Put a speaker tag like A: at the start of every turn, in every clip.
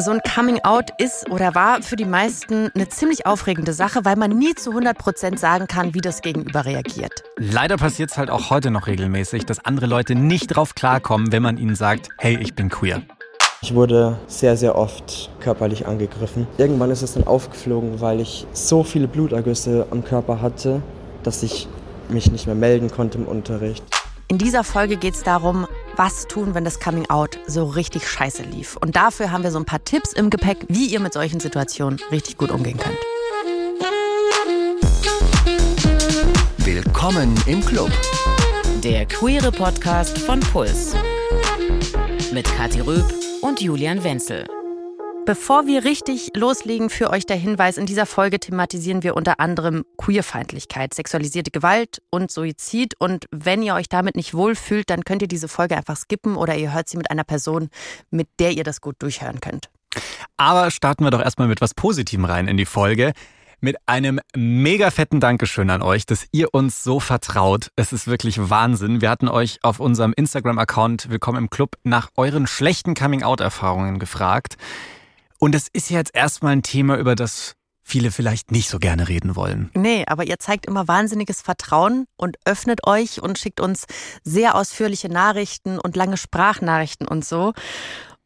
A: So ein Coming-out ist oder war für die meisten eine ziemlich aufregende Sache, weil man nie zu 100 Prozent sagen kann, wie das Gegenüber reagiert.
B: Leider passiert es halt auch heute noch regelmäßig, dass andere Leute nicht drauf klarkommen, wenn man ihnen sagt, hey, ich bin queer.
C: Ich wurde sehr, sehr oft körperlich angegriffen. Irgendwann ist es dann aufgeflogen, weil ich so viele Blutergüsse am Körper hatte, dass ich mich nicht mehr melden konnte im Unterricht.
A: In dieser Folge geht es darum, was tun, wenn das Coming Out so richtig scheiße lief. Und dafür haben wir so ein paar Tipps im Gepäck, wie ihr mit solchen Situationen richtig gut umgehen könnt.
D: Willkommen im Club.
E: Der queere Podcast von Puls. Mit Kathi Röb und Julian Wenzel.
A: Bevor wir richtig loslegen, für euch der Hinweis, in dieser Folge thematisieren wir unter anderem Queerfeindlichkeit, sexualisierte Gewalt und Suizid. Und wenn ihr euch damit nicht wohlfühlt, dann könnt ihr diese Folge einfach skippen oder ihr hört sie mit einer Person, mit der ihr das gut durchhören könnt.
B: Aber starten wir doch erstmal mit was Positivem rein in die Folge. Mit einem mega fetten Dankeschön an euch, dass ihr uns so vertraut. Es ist wirklich Wahnsinn. Wir hatten euch auf unserem Instagram-Account Willkommen im Club nach euren schlechten Coming-out-Erfahrungen gefragt. Und es ist jetzt erstmal ein Thema, über das viele vielleicht nicht so gerne reden wollen.
A: Nee, aber ihr zeigt immer wahnsinniges Vertrauen und öffnet euch und schickt uns sehr ausführliche Nachrichten und lange Sprachnachrichten und so.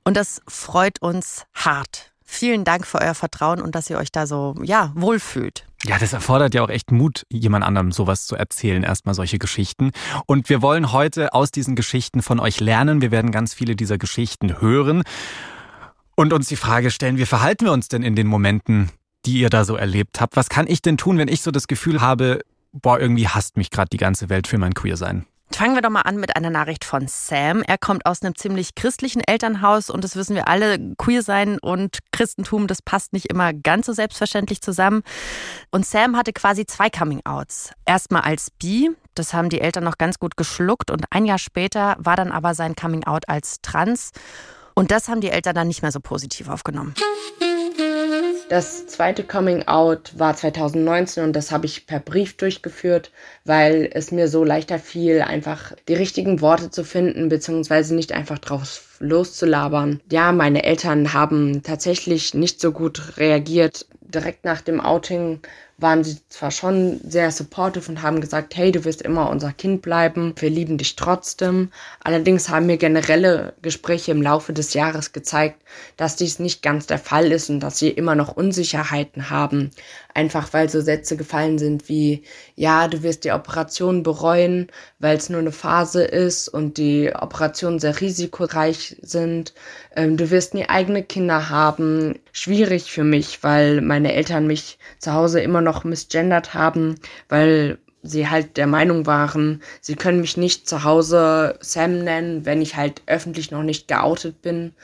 A: Und das freut uns hart. Vielen Dank für euer Vertrauen und dass ihr euch da so, ja, wohlfühlt.
B: Ja, das erfordert ja auch echt Mut, jemand anderem sowas zu erzählen, erstmal solche Geschichten. Und wir wollen heute aus diesen Geschichten von euch lernen. Wir werden ganz viele dieser Geschichten hören und uns die Frage stellen, wie verhalten wir uns denn in den Momenten, die ihr da so erlebt habt? Was kann ich denn tun, wenn ich so das Gefühl habe, boah, irgendwie hasst mich gerade die ganze Welt für mein Queersein?
A: Fangen wir doch mal an mit einer Nachricht von Sam. Er kommt aus einem ziemlich christlichen Elternhaus und das wissen wir alle, queer sein und Christentum, das passt nicht immer ganz so selbstverständlich zusammen. Und Sam hatte quasi zwei Coming-outs. Erstmal als bi, das haben die Eltern noch ganz gut geschluckt und ein Jahr später war dann aber sein Coming-out als trans. Und das haben die Eltern dann nicht mehr so positiv aufgenommen.
F: Das zweite Coming Out war 2019 und das habe ich per Brief durchgeführt, weil es mir so leichter fiel, einfach die richtigen Worte zu finden, beziehungsweise nicht einfach drauf loszulabern. Ja, meine Eltern haben tatsächlich nicht so gut reagiert. Direkt nach dem Outing waren sie zwar schon sehr supportive und haben gesagt, hey, du wirst immer unser Kind bleiben, wir lieben dich trotzdem. Allerdings haben mir generelle Gespräche im Laufe des Jahres gezeigt, dass dies nicht ganz der Fall ist und dass sie immer noch Unsicherheiten haben. Einfach weil so Sätze gefallen sind wie, ja, du wirst die Operation bereuen, weil es nur eine Phase ist und die Operationen sehr risikoreich sind. Ähm, du wirst nie eigene Kinder haben. Schwierig für mich, weil meine Eltern mich zu Hause immer noch misgendert haben, weil sie halt der Meinung waren, sie können mich nicht zu Hause Sam nennen, wenn ich halt öffentlich noch nicht geoutet bin.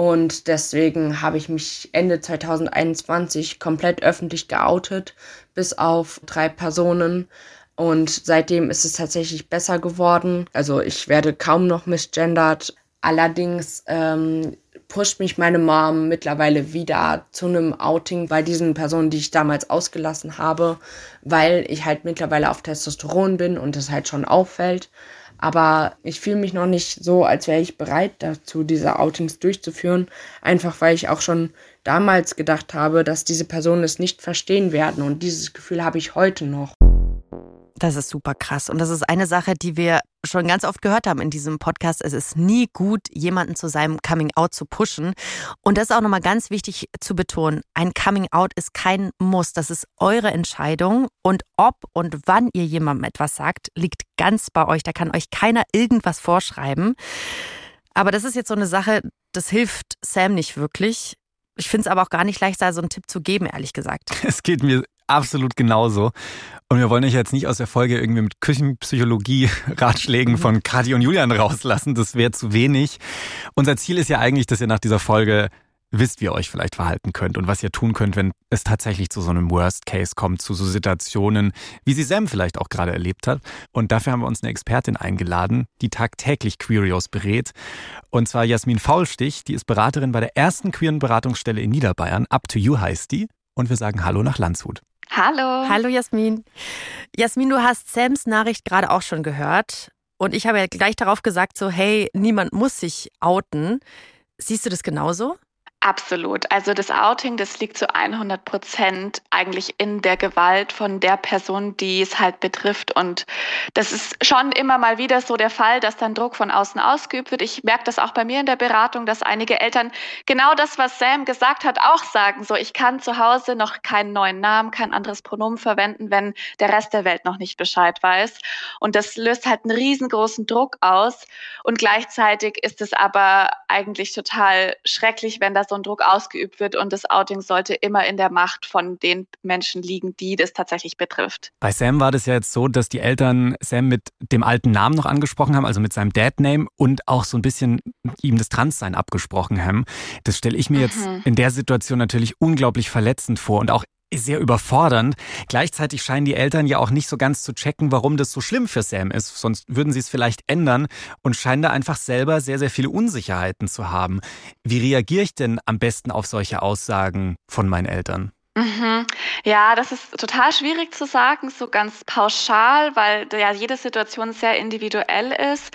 F: Und deswegen habe ich mich Ende 2021 komplett öffentlich geoutet, bis auf drei Personen. Und seitdem ist es tatsächlich besser geworden. Also ich werde kaum noch misgendert. Allerdings ähm, pusht mich meine Mom mittlerweile wieder zu einem Outing bei diesen Personen, die ich damals ausgelassen habe, weil ich halt mittlerweile auf Testosteron bin und das halt schon auffällt. Aber ich fühle mich noch nicht so, als wäre ich bereit dazu, diese Outings durchzuführen. Einfach weil ich auch schon damals gedacht habe, dass diese Personen es nicht verstehen werden. Und dieses Gefühl habe ich heute noch.
A: Das ist super krass. Und das ist eine Sache, die wir schon ganz oft gehört haben in diesem Podcast. Es ist nie gut, jemanden zu seinem Coming Out zu pushen. Und das ist auch nochmal ganz wichtig zu betonen. Ein Coming Out ist kein Muss. Das ist eure Entscheidung. Und ob und wann ihr jemandem etwas sagt, liegt ganz bei euch. Da kann euch keiner irgendwas vorschreiben. Aber das ist jetzt so eine Sache, das hilft Sam nicht wirklich. Ich finde es aber auch gar nicht leicht, da so einen Tipp zu geben, ehrlich gesagt.
B: Es geht mir absolut genauso. Und wir wollen euch jetzt nicht aus der Folge irgendwie mit Küchenpsychologie-Ratschlägen von Kati und Julian rauslassen. Das wäre zu wenig. Unser Ziel ist ja eigentlich, dass ihr nach dieser Folge wisst, wie ihr euch vielleicht verhalten könnt und was ihr tun könnt, wenn es tatsächlich zu so einem Worst Case kommt, zu so Situationen, wie sie Sam vielleicht auch gerade erlebt hat. Und dafür haben wir uns eine Expertin eingeladen, die tagtäglich Queerios berät. Und zwar Jasmin Faulstich, die ist Beraterin bei der ersten queeren Beratungsstelle in Niederbayern. Up to You heißt die. Und wir sagen Hallo nach Landshut.
G: Hallo.
A: Hallo Jasmin. Jasmin, du hast Sams Nachricht gerade auch schon gehört. Und ich habe ja gleich darauf gesagt, so, hey, niemand muss sich outen. Siehst du das genauso?
D: Absolut. Also das Outing, das liegt zu 100 Prozent eigentlich in der Gewalt von der Person, die es halt betrifft. Und das ist schon immer mal wieder so der Fall, dass dann Druck von außen ausgeübt wird. Ich merke das auch bei mir in der Beratung, dass einige Eltern genau das, was Sam gesagt hat, auch sagen. So, ich kann zu Hause noch keinen neuen Namen, kein anderes Pronomen verwenden, wenn der Rest der Welt noch nicht Bescheid weiß. Und das löst halt einen riesengroßen Druck aus. Und gleichzeitig ist es aber eigentlich total schrecklich, wenn das so ein Druck ausgeübt wird und das Outing sollte immer in der Macht von den Menschen liegen, die das tatsächlich betrifft.
B: Bei Sam war das ja jetzt so, dass die Eltern Sam mit dem alten Namen noch angesprochen haben, also mit seinem Dad-Name und auch so ein bisschen ihm das Transsein abgesprochen haben. Das stelle ich mir mhm. jetzt in der Situation natürlich unglaublich verletzend vor und auch sehr überfordernd. Gleichzeitig scheinen die Eltern ja auch nicht so ganz zu checken, warum das so schlimm für Sam ist. Sonst würden sie es vielleicht ändern und scheinen da einfach selber sehr, sehr viele Unsicherheiten zu haben. Wie reagiere ich denn am besten auf solche Aussagen von meinen Eltern?
D: Mhm. Ja, das ist total schwierig zu sagen, so ganz pauschal, weil ja jede Situation sehr individuell ist.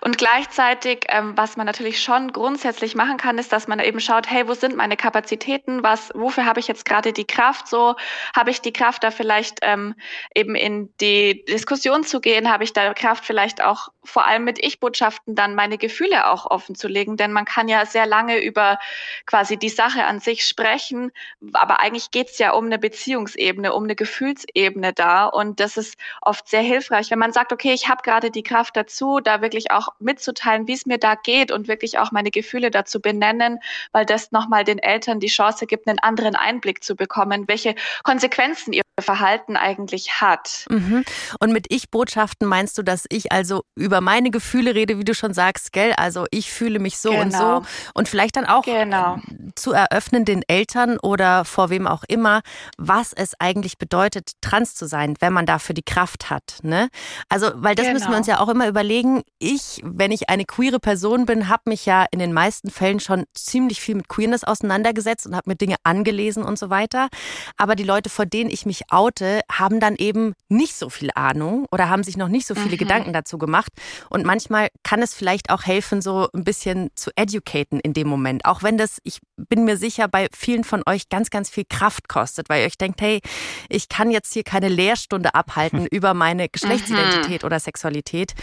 D: Und gleichzeitig, ähm, was man natürlich schon grundsätzlich machen kann, ist, dass man eben schaut, hey, wo sind meine Kapazitäten? Was, wofür habe ich jetzt gerade die Kraft? So habe ich die Kraft, da vielleicht ähm, eben in die Diskussion zu gehen? Habe ich da Kraft, vielleicht auch vor allem mit Ich-Botschaften dann meine Gefühle auch offen zu legen? Denn man kann ja sehr lange über quasi die Sache an sich sprechen, aber eigentlich geht es ja um eine Beziehungsebene, um eine Gefühlsebene da. Und das ist oft sehr hilfreich, wenn man sagt, okay, ich habe gerade die Kraft dazu, da wirklich auch mitzuteilen, wie es mir da geht und wirklich auch meine Gefühle dazu benennen, weil das nochmal den Eltern die Chance gibt, einen anderen Einblick zu bekommen, welche Konsequenzen ihr Verhalten eigentlich hat.
A: Mhm. Und mit Ich-Botschaften meinst du, dass ich also über meine Gefühle rede, wie du schon sagst, gell? Also ich fühle mich so genau. und so. Genau. Und vielleicht dann auch genau. zu eröffnen den Eltern oder vor wem auch immer, was es eigentlich bedeutet, trans zu sein, wenn man dafür die Kraft hat. Ne? Also, weil das genau. müssen wir uns genau. ja auch immer überlegen. Ich, wenn ich eine queere Person bin, habe mich ja in den meisten Fällen schon ziemlich viel mit Queerness auseinandergesetzt und habe mir Dinge angelesen und so weiter. Aber die Leute, vor denen ich mich oute, haben dann eben nicht so viel Ahnung oder haben sich noch nicht so viele mhm. Gedanken dazu gemacht. Und manchmal kann es vielleicht auch helfen, so ein bisschen zu educaten in dem Moment. Auch wenn das, ich bin mir sicher, bei vielen von euch ganz, ganz viel Kraft kostet, weil ihr euch denkt, hey, ich kann jetzt hier keine Lehrstunde abhalten über meine Geschlechtsidentität mhm. oder Sexualität.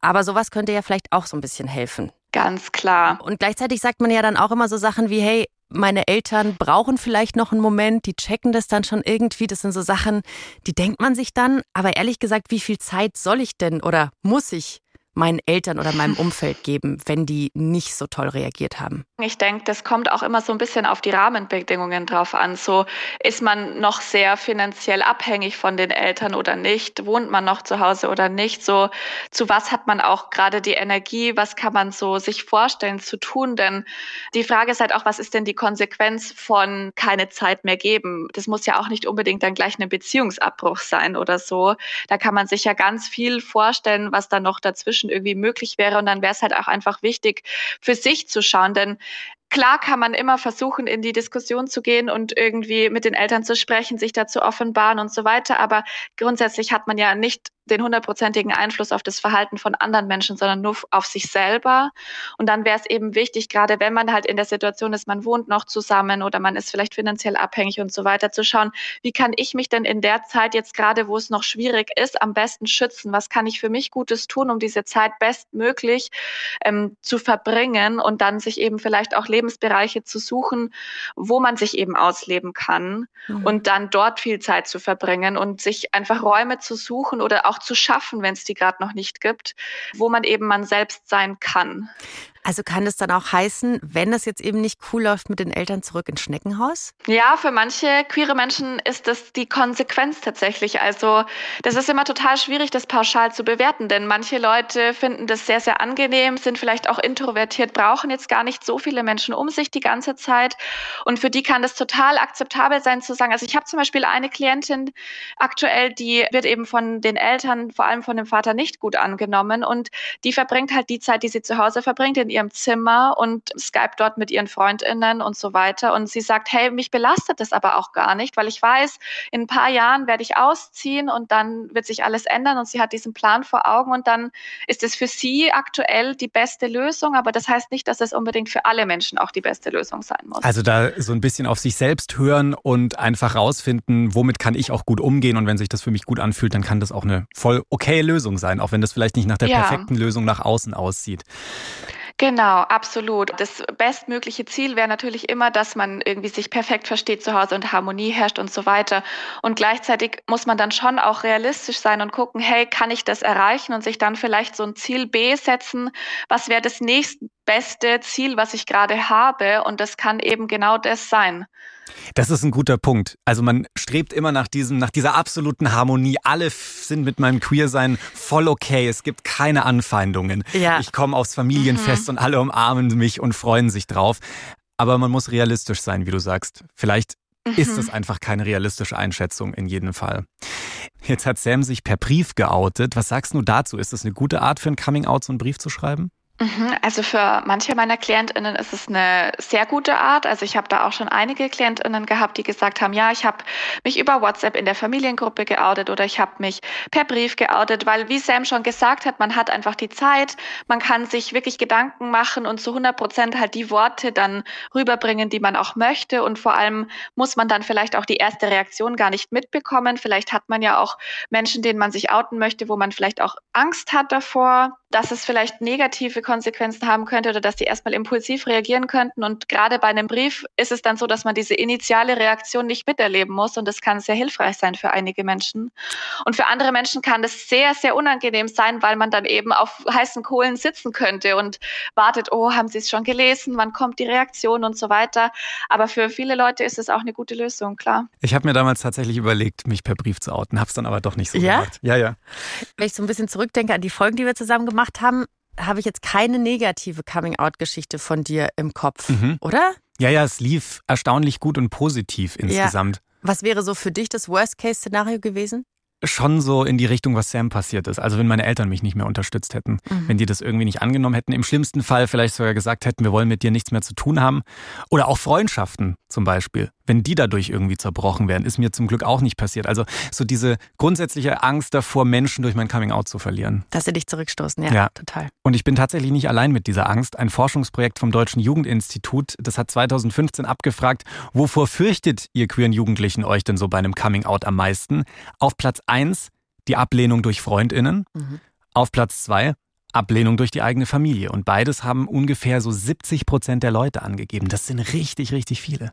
A: Aber sowas könnte ja vielleicht auch so ein bisschen helfen.
D: Ganz klar.
A: Und gleichzeitig sagt man ja dann auch immer so Sachen wie, hey, meine Eltern brauchen vielleicht noch einen Moment, die checken das dann schon irgendwie. Das sind so Sachen, die denkt man sich dann. Aber ehrlich gesagt, wie viel Zeit soll ich denn oder muss ich meinen Eltern oder meinem Umfeld geben, wenn die nicht so toll reagiert haben?
D: Ich denke, das kommt auch immer so ein bisschen auf die Rahmenbedingungen drauf an. So ist man noch sehr finanziell abhängig von den Eltern oder nicht? Wohnt man noch zu Hause oder nicht? So zu was hat man auch gerade die Energie? Was kann man so sich vorstellen zu tun? Denn die Frage ist halt auch, was ist denn die Konsequenz von keine Zeit mehr geben? Das muss ja auch nicht unbedingt dann gleich ein Beziehungsabbruch sein oder so. Da kann man sich ja ganz viel vorstellen, was da noch dazwischen irgendwie möglich wäre. Und dann wäre es halt auch einfach wichtig, für sich zu schauen. Denn Klar kann man immer versuchen, in die Diskussion zu gehen und irgendwie mit den Eltern zu sprechen, sich dazu offenbaren und so weiter. Aber grundsätzlich hat man ja nicht den hundertprozentigen Einfluss auf das Verhalten von anderen Menschen, sondern nur auf sich selber. Und dann wäre es eben wichtig, gerade wenn man halt in der Situation ist, man wohnt noch zusammen oder man ist vielleicht finanziell abhängig und so weiter, zu schauen, wie kann ich mich denn in der Zeit jetzt gerade, wo es noch schwierig ist, am besten schützen? Was kann ich für mich Gutes tun, um diese Zeit bestmöglich ähm, zu verbringen und dann sich eben vielleicht auch Lebensbereiche zu suchen, wo man sich eben ausleben kann mhm. und dann dort viel Zeit zu verbringen und sich einfach Räume zu suchen oder auch zu schaffen, wenn es die gerade noch nicht gibt, wo man eben man selbst sein kann.
A: Also kann es dann auch heißen, wenn es jetzt eben nicht cool läuft mit den Eltern zurück ins Schneckenhaus?
D: Ja, für manche queere Menschen ist das die Konsequenz tatsächlich. Also das ist immer total schwierig, das pauschal zu bewerten, denn manche Leute finden das sehr, sehr angenehm, sind vielleicht auch introvertiert, brauchen jetzt gar nicht so viele Menschen um sich die ganze Zeit. Und für die kann das total akzeptabel sein zu sagen, also ich habe zum Beispiel eine Klientin aktuell, die wird eben von den Eltern, vor allem von dem Vater, nicht gut angenommen und die verbringt halt die Zeit, die sie zu Hause verbringt, in ihrem Zimmer und Skype dort mit ihren Freundinnen und so weiter. Und sie sagt, hey, mich belastet das aber auch gar nicht, weil ich weiß, in ein paar Jahren werde ich ausziehen und dann wird sich alles ändern und sie hat diesen Plan vor Augen und dann ist es für sie aktuell die beste Lösung, aber das heißt nicht, dass es unbedingt für alle Menschen auch die beste Lösung sein muss.
B: Also da so ein bisschen auf sich selbst hören und einfach rausfinden, womit kann ich auch gut umgehen und wenn sich das für mich gut anfühlt, dann kann das auch eine voll okay Lösung sein, auch wenn das vielleicht nicht nach der ja. perfekten Lösung nach außen aussieht.
D: Genau, absolut. Das bestmögliche Ziel wäre natürlich immer, dass man irgendwie sich perfekt versteht zu Hause und Harmonie herrscht und so weiter. Und gleichzeitig muss man dann schon auch realistisch sein und gucken, hey, kann ich das erreichen und sich dann vielleicht so ein Ziel B setzen? Was wäre das nächstbeste Ziel, was ich gerade habe? Und das kann eben genau das sein.
B: Das ist ein guter Punkt. Also man strebt immer nach diesem, nach dieser absoluten Harmonie. Alle sind mit meinem Queersein voll okay. Es gibt keine Anfeindungen. Ja. Ich komme aufs Familienfest mhm. und alle umarmen mich und freuen sich drauf. Aber man muss realistisch sein, wie du sagst. Vielleicht mhm. ist es einfach keine realistische Einschätzung in jedem Fall. Jetzt hat Sam sich per Brief geoutet. Was sagst du dazu? Ist das eine gute Art für ein Coming-out, so einen Brief zu schreiben?
D: Mhm, also für manche meiner KlientInnen ist es eine sehr gute Art. Also ich habe da auch schon einige KlientInnen gehabt, die gesagt haben, ja, ich habe mich über WhatsApp in der Familiengruppe geoutet oder ich habe mich per Brief geoutet, weil wie Sam schon gesagt hat, man hat einfach die Zeit, man kann sich wirklich Gedanken machen und zu 100 Prozent halt die Worte dann rüberbringen, die man auch möchte und vor allem muss man dann vielleicht auch die erste Reaktion gar nicht mitbekommen. Vielleicht hat man ja auch Menschen, denen man sich outen möchte, wo man vielleicht auch Angst hat davor, dass es vielleicht negative Konsequenzen haben könnte oder dass die erstmal impulsiv reagieren könnten. Und gerade bei einem Brief ist es dann so, dass man diese initiale Reaktion nicht miterleben muss. Und das kann sehr hilfreich sein für einige Menschen. Und für andere Menschen kann das sehr, sehr unangenehm sein, weil man dann eben auf heißen Kohlen sitzen könnte und wartet, oh, haben Sie es schon gelesen? Wann kommt die Reaktion und so weiter? Aber für viele Leute ist es auch eine gute Lösung, klar.
B: Ich habe mir damals tatsächlich überlegt, mich per Brief zu outen, habe es dann aber doch nicht so
A: ja?
B: gemacht. Ja, ja.
A: Wenn ich so ein bisschen zurückdenke an die Folgen, die wir zusammen gemacht haben, habe ich jetzt keine negative Coming-out-Geschichte von dir im Kopf, mhm. oder?
B: Ja, ja, es lief erstaunlich gut und positiv insgesamt. Ja.
A: Was wäre so für dich das Worst-Case-Szenario gewesen?
B: schon so in die Richtung, was Sam passiert ist. Also wenn meine Eltern mich nicht mehr unterstützt hätten, mhm. wenn die das irgendwie nicht angenommen hätten, im schlimmsten Fall vielleicht sogar gesagt hätten, wir wollen mit dir nichts mehr zu tun haben. Oder auch Freundschaften zum Beispiel, wenn die dadurch irgendwie zerbrochen wären, ist mir zum Glück auch nicht passiert. Also so diese grundsätzliche Angst davor, Menschen durch mein Coming-out zu verlieren.
A: Dass sie dich zurückstoßen, ja, ja, total.
B: Und ich bin tatsächlich nicht allein mit dieser Angst. Ein Forschungsprojekt vom Deutschen Jugendinstitut, das hat 2015 abgefragt, wovor fürchtet ihr queeren Jugendlichen euch denn so bei einem Coming-out am meisten? Auf Platz eins die Ablehnung durch Freundinnen. Mhm. Auf Platz zwei Ablehnung durch die eigene Familie. Und beides haben ungefähr so 70 Prozent der Leute angegeben. Das sind richtig, richtig viele.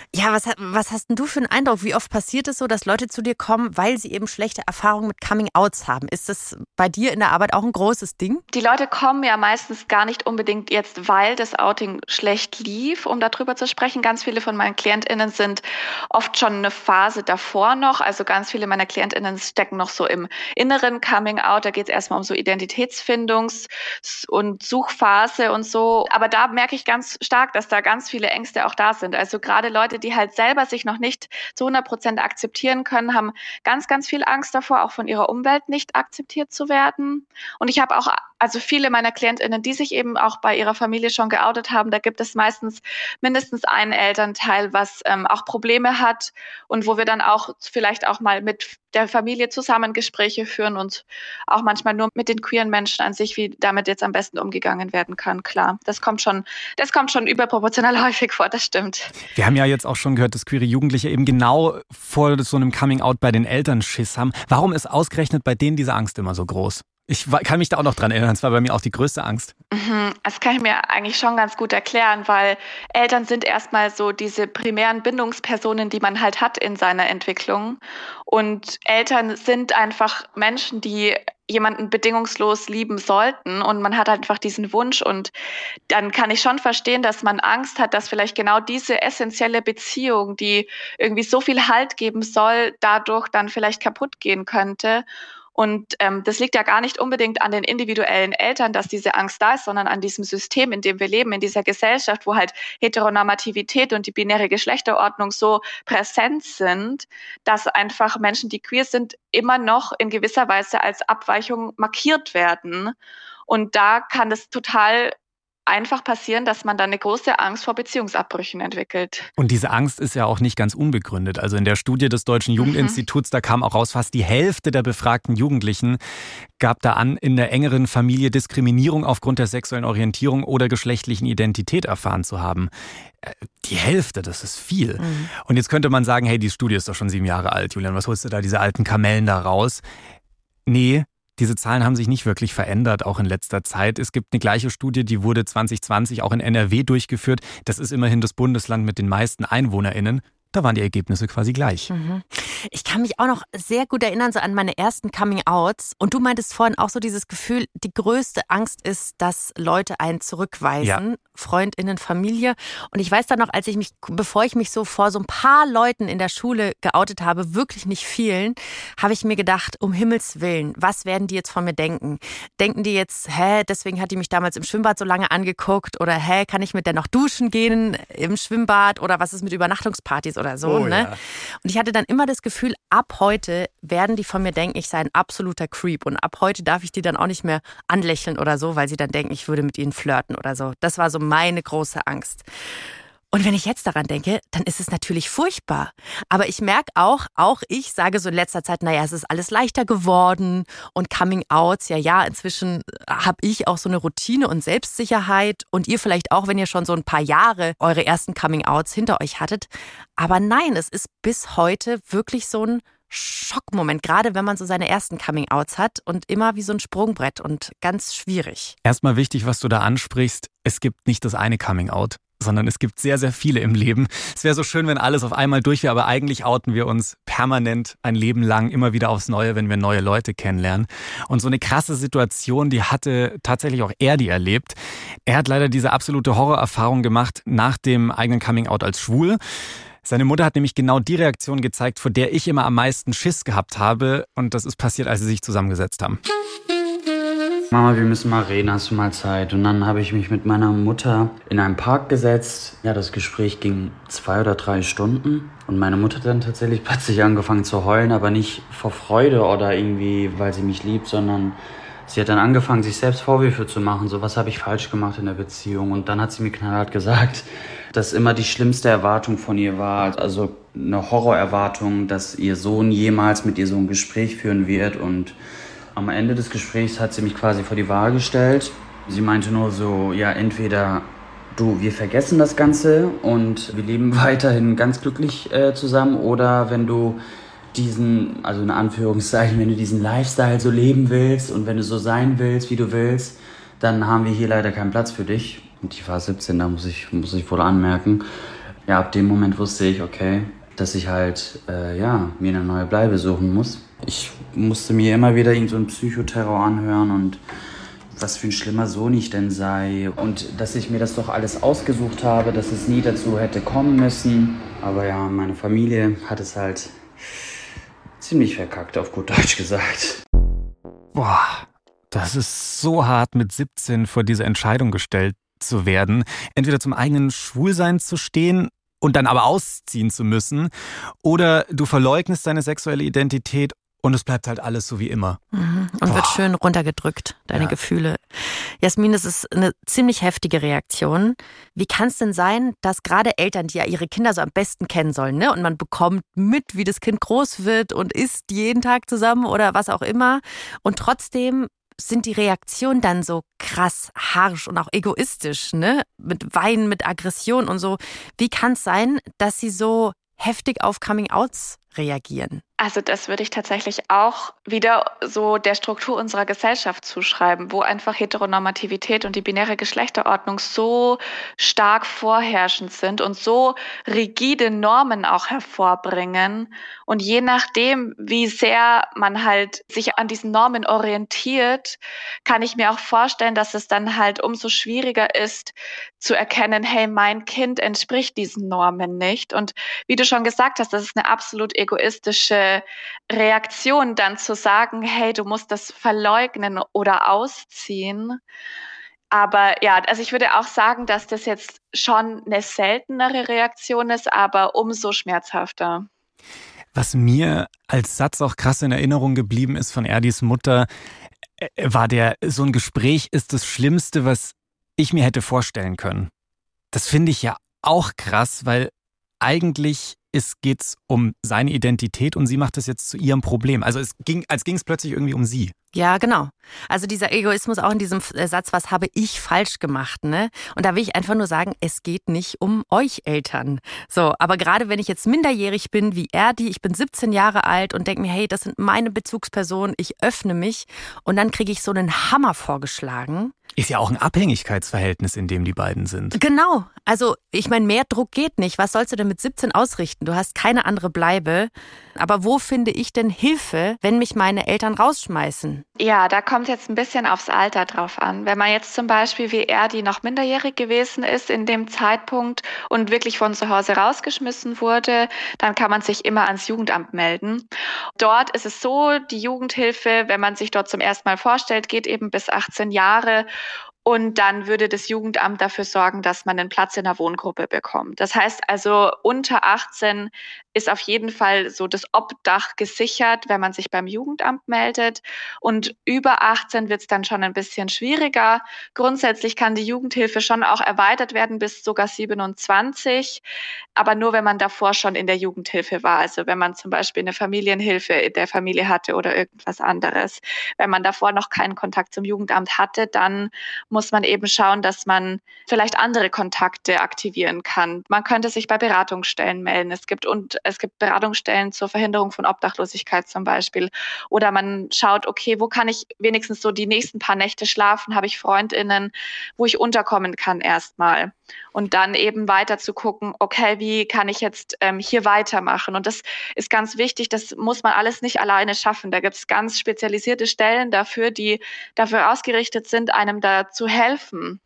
A: Ja, was, was hast denn du für einen Eindruck? Wie oft passiert es so, dass Leute zu dir kommen, weil sie eben schlechte Erfahrungen mit Coming-Outs haben? Ist das bei dir in der Arbeit auch ein großes Ding?
D: Die Leute kommen ja meistens gar nicht unbedingt jetzt, weil das Outing schlecht lief, um darüber zu sprechen. Ganz viele von meinen KlientInnen sind oft schon eine Phase davor noch. Also ganz viele meiner KlientInnen stecken noch so im inneren Coming-Out. Da geht es erstmal um so Identitätsfindungs- und Suchphase und so. Aber da merke ich ganz stark, dass da ganz viele Ängste auch da sind. Also gerade Leute, die halt selber sich noch nicht zu 100 Prozent akzeptieren können, haben ganz, ganz viel Angst davor, auch von ihrer Umwelt nicht akzeptiert zu werden. Und ich habe auch, also viele meiner KlientInnen, die sich eben auch bei ihrer Familie schon geoutet haben, da gibt es meistens mindestens einen Elternteil, was ähm, auch Probleme hat und wo wir dann auch vielleicht auch mal mit der Familie zusammen Gespräche führen und auch manchmal nur mit den queeren Menschen an sich, wie damit jetzt am besten umgegangen werden kann. Klar, das kommt schon, das kommt schon überproportional häufig vor, das stimmt.
B: Wir haben ja jetzt auch schon gehört, dass queere Jugendliche eben genau vor so einem Coming-out bei den Eltern Schiss haben. Warum ist ausgerechnet bei denen diese Angst immer so groß? Ich kann mich da auch noch dran erinnern, es war bei mir auch die größte Angst.
D: Mhm, das kann ich mir eigentlich schon ganz gut erklären, weil Eltern sind erstmal so diese primären Bindungspersonen, die man halt hat in seiner Entwicklung. Und Eltern sind einfach Menschen, die jemanden bedingungslos lieben sollten und man hat einfach diesen Wunsch und dann kann ich schon verstehen, dass man Angst hat, dass vielleicht genau diese essentielle Beziehung, die irgendwie so viel Halt geben soll, dadurch dann vielleicht kaputt gehen könnte. Und ähm, das liegt ja gar nicht unbedingt an den individuellen Eltern, dass diese Angst da ist, sondern an diesem System, in dem wir leben, in dieser Gesellschaft, wo halt Heteronormativität und die binäre Geschlechterordnung so präsent sind, dass einfach Menschen, die queer sind, immer noch in gewisser Weise als Abweichung markiert werden. Und da kann es total einfach passieren, dass man dann eine große Angst vor Beziehungsabbrüchen entwickelt.
B: Und diese Angst ist ja auch nicht ganz unbegründet. Also in der Studie des Deutschen Jugendinstituts, mhm. da kam auch raus, fast die Hälfte der befragten Jugendlichen gab da an, in der engeren Familie Diskriminierung aufgrund der sexuellen Orientierung oder geschlechtlichen Identität erfahren zu haben. Äh, die Hälfte, das ist viel. Mhm. Und jetzt könnte man sagen, hey, die Studie ist doch schon sieben Jahre alt, Julian, was holst du da diese alten Kamellen da raus? Nee, diese Zahlen haben sich nicht wirklich verändert, auch in letzter Zeit. Es gibt eine gleiche Studie, die wurde 2020 auch in NRW durchgeführt. Das ist immerhin das Bundesland mit den meisten EinwohnerInnen da waren die Ergebnisse quasi gleich. Mhm.
A: Ich kann mich auch noch sehr gut erinnern, so an meine ersten Coming-Outs. Und du meintest vorhin auch so dieses Gefühl, die größte Angst ist, dass Leute einen zurückweisen. Ja. Freundinnen, Familie. Und ich weiß dann noch, als ich mich, bevor ich mich so vor so ein paar Leuten in der Schule geoutet habe, wirklich nicht vielen, habe ich mir gedacht, um Himmels Willen, was werden die jetzt von mir denken? Denken die jetzt, hä, deswegen hat die mich damals im Schwimmbad so lange angeguckt? Oder hä, kann ich mit der noch duschen gehen im Schwimmbad? Oder was ist mit Übernachtungspartys? oder so. Oh, ne? Ja. Und ich hatte dann immer das Gefühl, ab heute werden die von mir denken, ich sei ein absoluter Creep. Und ab heute darf ich die dann auch nicht mehr anlächeln oder so, weil sie dann denken, ich würde mit ihnen flirten oder so. Das war so meine große Angst. Und wenn ich jetzt daran denke, dann ist es natürlich furchtbar. Aber ich merke auch, auch ich sage so in letzter Zeit, naja, es ist alles leichter geworden und Coming Outs, ja, ja, inzwischen habe ich auch so eine Routine und Selbstsicherheit und ihr vielleicht auch, wenn ihr schon so ein paar Jahre eure ersten Coming Outs hinter euch hattet. Aber nein, es ist bis heute wirklich so ein Schockmoment, gerade wenn man so seine ersten Coming-outs hat und immer wie so ein Sprungbrett und ganz schwierig.
B: Erstmal wichtig, was du da ansprichst. Es gibt nicht das eine Coming-out sondern es gibt sehr, sehr viele im Leben. Es wäre so schön, wenn alles auf einmal durch wäre, aber eigentlich outen wir uns permanent ein Leben lang immer wieder aufs Neue, wenn wir neue Leute kennenlernen. Und so eine krasse Situation, die hatte tatsächlich auch er die erlebt. Er hat leider diese absolute Horrorerfahrung gemacht nach dem eigenen Coming-out als schwul. Seine Mutter hat nämlich genau die Reaktion gezeigt, vor der ich immer am meisten Schiss gehabt habe. Und das ist passiert, als sie sich zusammengesetzt haben.
G: Mama, wir müssen mal reden, hast du mal Zeit? Und dann habe ich mich mit meiner Mutter in einen Park gesetzt. Ja, das Gespräch ging zwei oder drei Stunden. Und meine Mutter hat dann tatsächlich plötzlich angefangen zu heulen, aber nicht vor Freude oder irgendwie, weil sie mich liebt, sondern sie hat dann angefangen, sich selbst Vorwürfe zu machen. So, was habe ich falsch gemacht in der Beziehung? Und dann hat sie mir knallhart gesagt, dass immer die schlimmste Erwartung von ihr war. Also eine Horrorerwartung, dass ihr Sohn jemals mit ihr so ein Gespräch führen wird und am Ende des Gesprächs hat sie mich quasi vor die Wahl gestellt. Sie meinte nur so, ja, entweder du, wir vergessen das Ganze und wir leben weiterhin ganz glücklich äh, zusammen oder wenn du diesen, also in Anführungszeichen, wenn du diesen Lifestyle so leben willst und wenn du so sein willst, wie du willst, dann haben wir hier leider keinen Platz für dich. Und ich war 17, da muss ich, muss ich wohl anmerken. Ja, ab dem Moment wusste ich, okay, dass ich halt, äh, ja, mir eine neue Bleibe suchen muss. Ich musste mir immer wieder irgendeinen so Psychoterror anhören und was für ein schlimmer Sohn ich denn sei und dass ich mir das doch alles ausgesucht habe, dass es nie dazu hätte kommen müssen. Aber ja, meine Familie hat es halt ziemlich verkackt, auf gut Deutsch gesagt.
B: Boah, das ist so hart, mit 17 vor diese Entscheidung gestellt zu werden. Entweder zum eigenen Schwulsein zu stehen und dann aber ausziehen zu müssen, oder du verleugnest deine sexuelle Identität und es bleibt halt alles so wie immer.
A: Mhm. Und Boah. wird schön runtergedrückt, deine ja. Gefühle. Jasmin, das ist eine ziemlich heftige Reaktion. Wie kann es denn sein, dass gerade Eltern, die ja ihre Kinder so am besten kennen sollen, ne? und man bekommt mit, wie das Kind groß wird und isst jeden Tag zusammen oder was auch immer, und trotzdem sind die Reaktionen dann so krass harsch und auch egoistisch, ne? Mit Weinen, mit Aggression und so. Wie kann es sein, dass sie so heftig auf Coming-Outs reagieren?
D: Also das würde ich tatsächlich auch wieder so der Struktur unserer Gesellschaft zuschreiben, wo einfach Heteronormativität und die binäre Geschlechterordnung so stark vorherrschend sind und so rigide Normen auch hervorbringen. Und je nachdem, wie sehr man halt sich an diesen Normen orientiert, kann ich mir auch vorstellen, dass es dann halt umso schwieriger ist zu erkennen, hey, mein Kind entspricht diesen Normen nicht. Und wie du schon gesagt hast, das ist eine absolut egoistische Reaktion dann zu sagen, hey, du musst das verleugnen oder ausziehen. Aber ja, also ich würde auch sagen, dass das jetzt schon eine seltenere Reaktion ist, aber umso schmerzhafter.
B: Was mir als Satz auch krass in Erinnerung geblieben ist von Erdis Mutter, äh, war der, so ein Gespräch ist das Schlimmste, was ich mir hätte vorstellen können. Das finde ich ja auch krass, weil eigentlich geht es um seine Identität und sie macht es jetzt zu ihrem Problem. Also es ging, als ging es plötzlich irgendwie um sie.
A: Ja, genau. Also dieser Egoismus auch in diesem äh, Satz, was habe ich falsch gemacht, ne? Und da will ich einfach nur sagen, es geht nicht um euch Eltern. So, aber gerade wenn ich jetzt minderjährig bin, wie er die, ich bin 17 Jahre alt und denke mir, hey, das sind meine Bezugspersonen, ich öffne mich und dann kriege ich so einen Hammer vorgeschlagen.
B: Ist ja auch ein Abhängigkeitsverhältnis, in dem die beiden sind.
A: Genau. Also, ich meine, mehr Druck geht nicht. Was sollst du denn mit 17 ausrichten? Du hast keine andere Bleibe. Aber wo finde ich denn Hilfe, wenn mich meine Eltern rausschmeißen?
D: Ja, da kommt jetzt ein bisschen aufs Alter drauf an. Wenn man jetzt zum Beispiel wie er, die noch minderjährig gewesen ist in dem Zeitpunkt und wirklich von zu Hause rausgeschmissen wurde, dann kann man sich immer ans Jugendamt melden. Dort ist es so, die Jugendhilfe, wenn man sich dort zum ersten Mal vorstellt, geht eben bis 18 Jahre und dann würde das Jugendamt dafür sorgen, dass man einen Platz in der Wohngruppe bekommt. Das heißt also, unter 18 ist auf jeden Fall so das Obdach gesichert, wenn man sich beim Jugendamt meldet. Und über 18 wird es dann schon ein bisschen schwieriger. Grundsätzlich kann die Jugendhilfe schon auch erweitert werden bis sogar 27, aber nur wenn man davor schon in der Jugendhilfe war. Also wenn man zum Beispiel eine Familienhilfe in der Familie hatte oder irgendwas anderes. Wenn man davor noch keinen Kontakt zum Jugendamt hatte, dann muss man eben schauen, dass man vielleicht andere Kontakte aktivieren kann. Man könnte sich bei Beratungsstellen melden. Es gibt und es gibt Beratungsstellen zur Verhinderung von Obdachlosigkeit zum Beispiel. Oder man schaut, okay, wo kann ich wenigstens so die nächsten paar Nächte schlafen? Habe ich Freundinnen, wo ich unterkommen kann erstmal? Und dann eben weiter zu gucken, okay, wie kann ich jetzt ähm, hier weitermachen? Und das ist ganz wichtig, das muss man alles nicht alleine schaffen. Da gibt es ganz spezialisierte Stellen dafür, die dafür ausgerichtet sind, einem da zu helfen.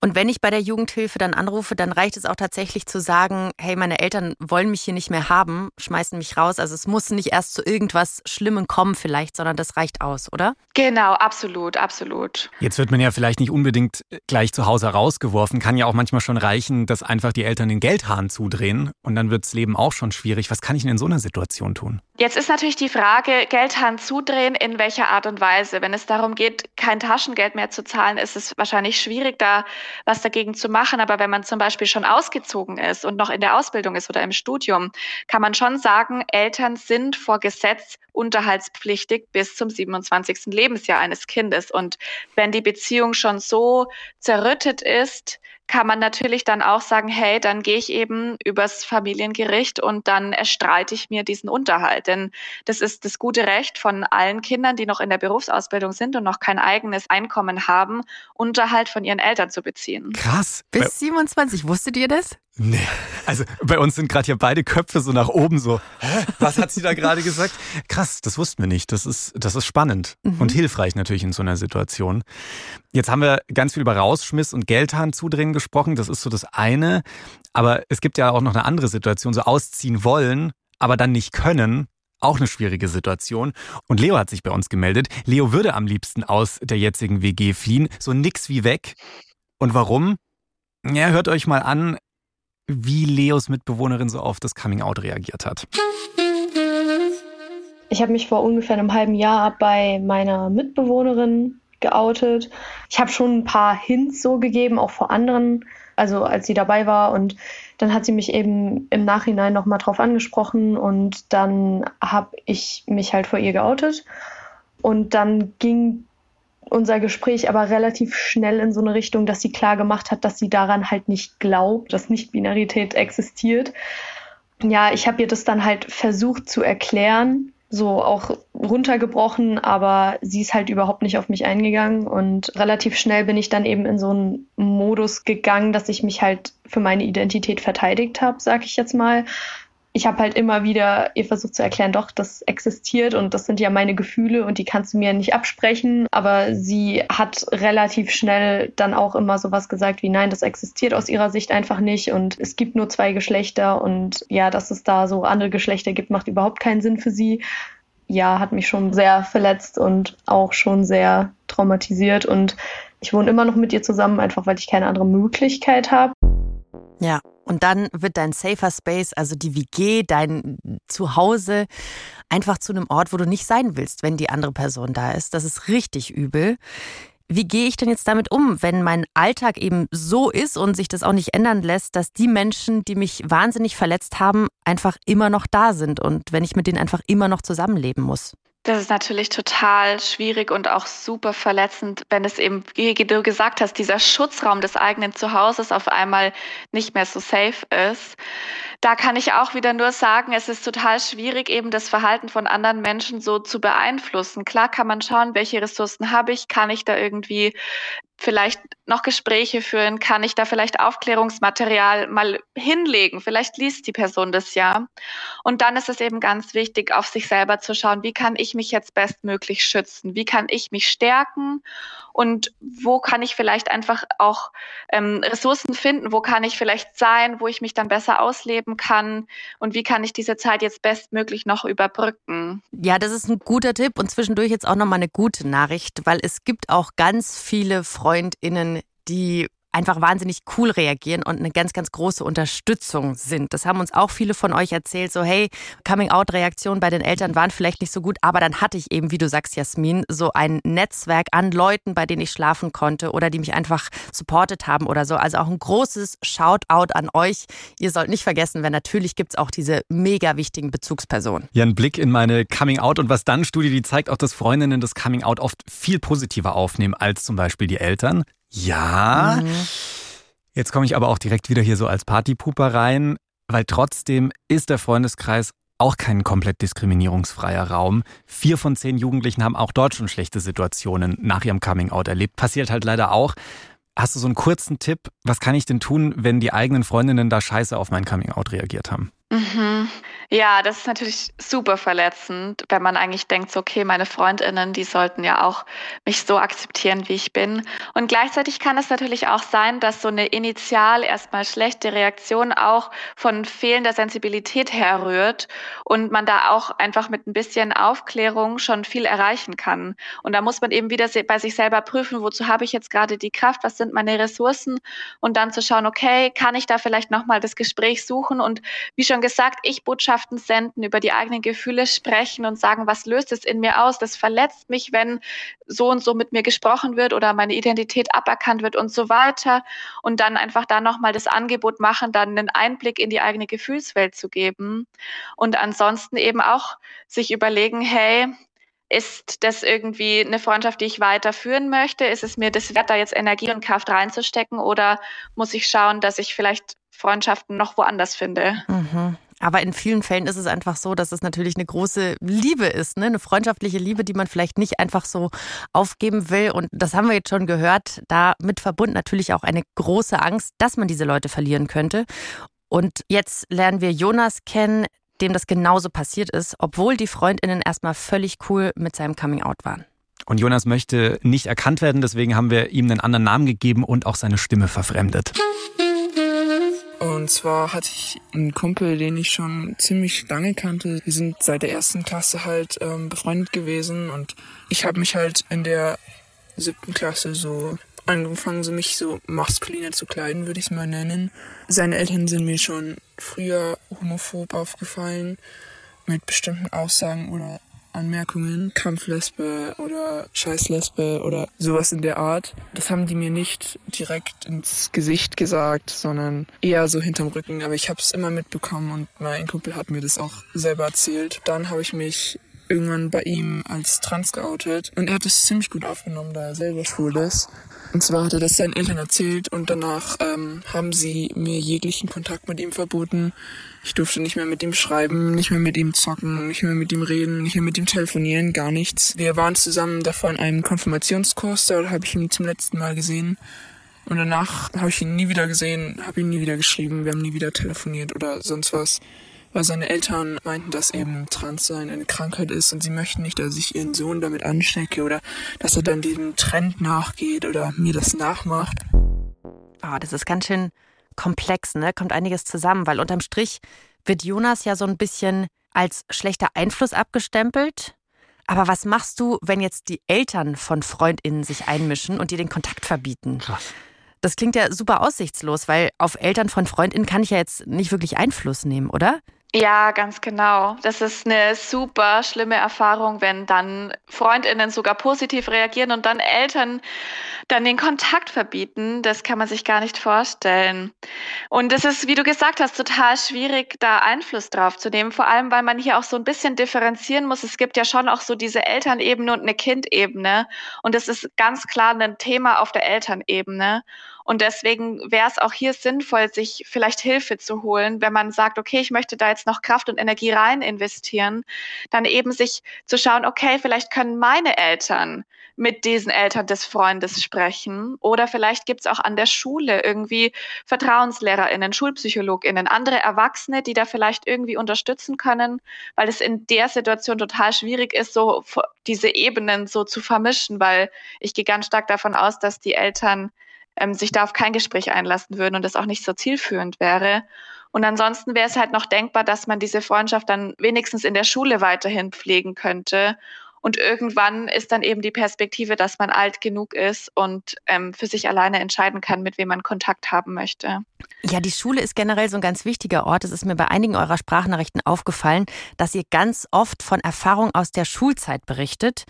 A: Und wenn ich bei der Jugendhilfe dann anrufe, dann reicht es auch tatsächlich zu sagen, hey, meine Eltern wollen mich hier nicht mehr haben, schmeißen mich raus. Also es muss nicht erst zu irgendwas Schlimmem kommen vielleicht, sondern das reicht aus, oder?
D: Genau, absolut, absolut.
B: Jetzt wird man ja vielleicht nicht unbedingt gleich zu Hause rausgeworfen. Kann ja auch manchmal schon reichen, dass einfach die Eltern den Geldhahn zudrehen und dann wird das Leben auch schon schwierig. Was kann ich denn in so einer Situation tun?
D: Jetzt ist natürlich die Frage, Geldhahn zudrehen, in welcher Art und Weise. Wenn es darum geht, kein Taschengeld mehr zu zahlen, ist es wahrscheinlich schwierig, da was dagegen zu machen. Aber wenn man zum Beispiel schon ausgezogen ist und noch in der Ausbildung ist oder im Studium, kann man schon sagen, Eltern sind vor Gesetz unterhaltspflichtig bis zum 27. Lebensjahr eines Kindes. Und wenn die Beziehung schon so zerrüttet ist, kann man natürlich dann auch sagen, hey, dann gehe ich eben übers Familiengericht und dann erstreite ich mir diesen Unterhalt. Denn das ist das gute Recht von allen Kindern, die noch in der Berufsausbildung sind und noch kein eigenes Einkommen haben, Unterhalt von ihren Eltern zu beziehen.
B: Krass.
A: Bis 27, wusstet ihr das?
B: Nee, also bei uns sind gerade hier beide Köpfe so nach oben so. Hä? Was hat sie da gerade gesagt? Krass, das wussten wir nicht. Das ist, das ist spannend mhm. und hilfreich natürlich in so einer Situation. Jetzt haben wir ganz viel über Rausschmiss und Geldhahn zudrehen gesprochen. Das ist so das eine. Aber es gibt ja auch noch eine andere Situation, so ausziehen wollen, aber dann nicht können. Auch eine schwierige Situation. Und Leo hat sich bei uns gemeldet. Leo würde am liebsten aus der jetzigen WG fliehen. So nix wie weg. Und warum? Ja, hört euch mal an, wie Leos Mitbewohnerin so auf das Coming-out reagiert hat.
H: Ich habe mich vor ungefähr einem halben Jahr bei meiner Mitbewohnerin geoutet. Ich habe schon ein paar Hints so gegeben, auch vor anderen, also als sie dabei war. Und dann hat sie mich eben im Nachhinein nochmal drauf angesprochen und dann habe ich mich halt vor ihr geoutet. Und dann ging unser Gespräch aber relativ schnell in so eine Richtung, dass sie klar gemacht hat, dass sie daran halt nicht glaubt, dass Nicht-Binarität existiert. Ja, ich habe ihr das dann halt versucht zu erklären, so auch runtergebrochen, aber sie ist halt überhaupt nicht auf mich eingegangen und relativ schnell bin ich dann eben in so einen Modus gegangen, dass ich mich halt für meine Identität verteidigt habe, sag ich jetzt mal ich habe halt immer wieder ihr versucht zu erklären, doch, das existiert und das sind ja meine Gefühle und die kannst du mir nicht absprechen. Aber sie hat relativ schnell dann auch immer sowas gesagt wie, nein, das existiert aus ihrer Sicht einfach nicht und es gibt nur zwei Geschlechter und ja, dass es da so andere Geschlechter gibt, macht überhaupt keinen Sinn für sie. Ja, hat mich schon sehr verletzt und auch schon sehr traumatisiert und ich wohne immer noch mit ihr zusammen, einfach weil ich keine andere Möglichkeit habe.
A: Ja, und dann wird dein Safer Space, also die WG, dein Zuhause, einfach zu einem Ort, wo du nicht sein willst, wenn die andere Person da ist. Das ist richtig übel. wie gehe ich denn jetzt damit um, wenn mein Alltag eben so ist und sich das auch nicht ändern lässt, dass die Menschen, die mich wahnsinnig verletzt haben, einfach immer noch da sind und wenn ich mit denen einfach immer noch zusammenleben muss?
D: Das ist natürlich total schwierig und auch super verletzend, wenn es eben, wie du gesagt hast, dieser Schutzraum des eigenen Zuhauses auf einmal nicht mehr so safe ist. Da kann ich auch wieder nur sagen, es ist total schwierig, eben das Verhalten von anderen Menschen so zu beeinflussen. Klar kann man schauen, welche Ressourcen habe ich, kann ich da irgendwie vielleicht noch Gespräche führen? Kann ich da vielleicht Aufklärungsmaterial mal hinlegen? Vielleicht liest die Person das ja. Und dann ist es eben ganz wichtig, auf sich selber zu schauen, wie kann ich mich jetzt bestmöglich schützen? Wie kann ich mich stärken? Und wo kann ich vielleicht einfach auch ähm, Ressourcen finden? Wo kann ich vielleicht sein, wo ich mich dann besser ausleben kann? Und wie kann ich diese Zeit jetzt bestmöglich noch überbrücken?
A: Ja, das ist ein guter Tipp und zwischendurch jetzt auch nochmal eine gute Nachricht, weil es gibt auch ganz viele FreundInnen, die einfach wahnsinnig cool reagieren und eine ganz, ganz große Unterstützung sind. Das haben uns auch viele von euch erzählt, so hey, Coming-out-Reaktionen bei den Eltern waren vielleicht nicht so gut, aber dann hatte ich eben, wie du sagst, Jasmin, so ein Netzwerk an Leuten, bei denen ich schlafen konnte oder die mich einfach supportet haben oder so. Also auch ein großes Shoutout an euch. Ihr sollt nicht vergessen, weil natürlich gibt es auch diese mega wichtigen Bezugspersonen.
B: Ja, ein Blick in meine Coming-out und was dann Studie, die zeigt auch, dass Freundinnen das Coming-out oft viel positiver aufnehmen als zum Beispiel die Eltern. Ja. Mhm. Jetzt komme ich aber auch direkt wieder hier so als Partypuper rein, weil trotzdem ist der Freundeskreis auch kein komplett diskriminierungsfreier Raum. Vier von zehn Jugendlichen haben auch dort schon schlechte Situationen nach ihrem Coming-out erlebt. Passiert halt leider auch. Hast du so einen kurzen Tipp? Was kann ich denn tun, wenn die eigenen Freundinnen da scheiße auf mein Coming-out reagiert haben?
D: Mhm. Ja, das ist natürlich super verletzend, wenn man eigentlich denkt, so, okay, meine Freundinnen, die sollten ja auch mich so akzeptieren, wie ich bin. Und gleichzeitig kann es natürlich auch sein, dass so eine initial erstmal schlechte Reaktion auch von fehlender Sensibilität herrührt und man da auch einfach mit ein bisschen Aufklärung schon viel erreichen kann. Und da muss man eben wieder bei sich selber prüfen, wozu habe ich jetzt gerade die Kraft, was sind meine Ressourcen und dann zu schauen, okay, kann ich da vielleicht nochmal das Gespräch suchen und wie schon gesagt, ich Botschaften senden, über die eigenen Gefühle sprechen und sagen, was löst es in mir aus? Das verletzt mich, wenn so und so mit mir gesprochen wird oder meine Identität aberkannt wird und so weiter. Und dann einfach da nochmal das Angebot machen, dann einen Einblick in die eigene Gefühlswelt zu geben. Und ansonsten eben auch sich überlegen, hey, ist das irgendwie eine Freundschaft, die ich weiterführen möchte? Ist es mir das wert, da jetzt Energie und Kraft reinzustecken? Oder muss ich schauen, dass ich vielleicht Freundschaften noch woanders finde.
A: Mhm. Aber in vielen Fällen ist es einfach so, dass es natürlich eine große Liebe ist, ne? eine freundschaftliche Liebe, die man vielleicht nicht einfach so aufgeben will. Und das haben wir jetzt schon gehört. Damit verbunden natürlich auch eine große Angst, dass man diese Leute verlieren könnte. Und jetzt lernen wir Jonas kennen, dem das genauso passiert ist, obwohl die Freundinnen erstmal völlig cool mit seinem Coming Out waren.
B: Und Jonas möchte nicht erkannt werden, deswegen haben wir ihm einen anderen Namen gegeben und auch seine Stimme verfremdet.
I: Und zwar hatte ich einen Kumpel, den ich schon ziemlich lange kannte. Wir sind seit der ersten Klasse halt ähm, befreundet gewesen und ich habe mich halt in der siebten Klasse so angefangen, so mich so maskuliner zu kleiden, würde ich es mal nennen. Seine Eltern sind mir schon früher homophob aufgefallen mit bestimmten Aussagen oder Anmerkungen, Kampflesbe oder Scheißlesbe oder sowas in der Art. Das haben die mir nicht direkt ins Gesicht gesagt, sondern eher so hinterm Rücken. Aber ich habe es immer mitbekommen und mein Kumpel hat mir das auch selber erzählt. Dann habe ich mich irgendwann bei ihm als trans geoutet und er hat es ziemlich gut aufgenommen, da er selber schwul ist. Und zwar hat er das seinen Eltern erzählt und danach ähm, haben sie mir jeglichen Kontakt mit ihm verboten. Ich durfte nicht mehr mit ihm schreiben, nicht mehr mit ihm zocken, nicht mehr mit ihm reden, nicht mehr mit ihm telefonieren, gar nichts. Wir waren zusammen davor in einem Konfirmationskurs, da habe ich ihn zum letzten Mal gesehen. Und danach habe ich ihn nie wieder gesehen, habe ihn nie wieder geschrieben, wir haben nie wieder telefoniert oder sonst was weil seine Eltern meinten, dass eben Transsein eine Krankheit ist und sie möchten nicht, dass ich ihren Sohn damit anstecke oder dass er dann diesem Trend nachgeht oder mir das nachmacht.
A: Oh, das ist ganz schön komplex, ne? Kommt einiges zusammen, weil unterm Strich wird Jonas ja so ein bisschen als schlechter Einfluss abgestempelt. Aber was machst du, wenn jetzt die Eltern von FreundInnen sich einmischen und dir den Kontakt verbieten?
B: Krass.
A: Das klingt ja super aussichtslos, weil auf Eltern von FreundInnen kann ich ja jetzt nicht wirklich Einfluss nehmen, oder?
D: Ja, ganz genau. Das ist eine super schlimme Erfahrung, wenn dann Freundinnen sogar positiv reagieren und dann Eltern dann den Kontakt verbieten. Das kann man sich gar nicht vorstellen. Und es ist, wie du gesagt hast, total schwierig, da Einfluss drauf zu nehmen. Vor allem, weil man hier auch so ein bisschen differenzieren muss. Es gibt ja schon auch so diese Elternebene und eine Kindebene. Und es ist ganz klar ein Thema auf der Elternebene. Und deswegen wäre es auch hier sinnvoll, sich vielleicht Hilfe zu holen, wenn man sagt, okay, ich möchte da jetzt noch Kraft und Energie rein investieren, dann eben sich zu schauen, okay, vielleicht können meine Eltern mit diesen Eltern des Freundes sprechen. Oder vielleicht gibt es auch an der Schule irgendwie VertrauenslehrerInnen, SchulpsychologInnen, andere Erwachsene, die da vielleicht irgendwie unterstützen können, weil es in der Situation total schwierig ist, so diese Ebenen so zu vermischen, weil ich gehe ganz stark davon aus, dass die Eltern ähm, sich da auf kein Gespräch einlassen würden und das auch nicht so zielführend wäre. Und ansonsten wäre es halt noch denkbar, dass man diese Freundschaft dann wenigstens in der Schule weiterhin pflegen könnte. Und irgendwann ist dann eben die Perspektive, dass man alt genug ist und ähm, für sich alleine entscheiden kann, mit wem man Kontakt haben möchte.
A: Ja, die Schule ist generell so ein ganz wichtiger Ort. Es ist mir bei einigen eurer Sprachnachrichten aufgefallen, dass ihr ganz oft von Erfahrungen aus der Schulzeit berichtet.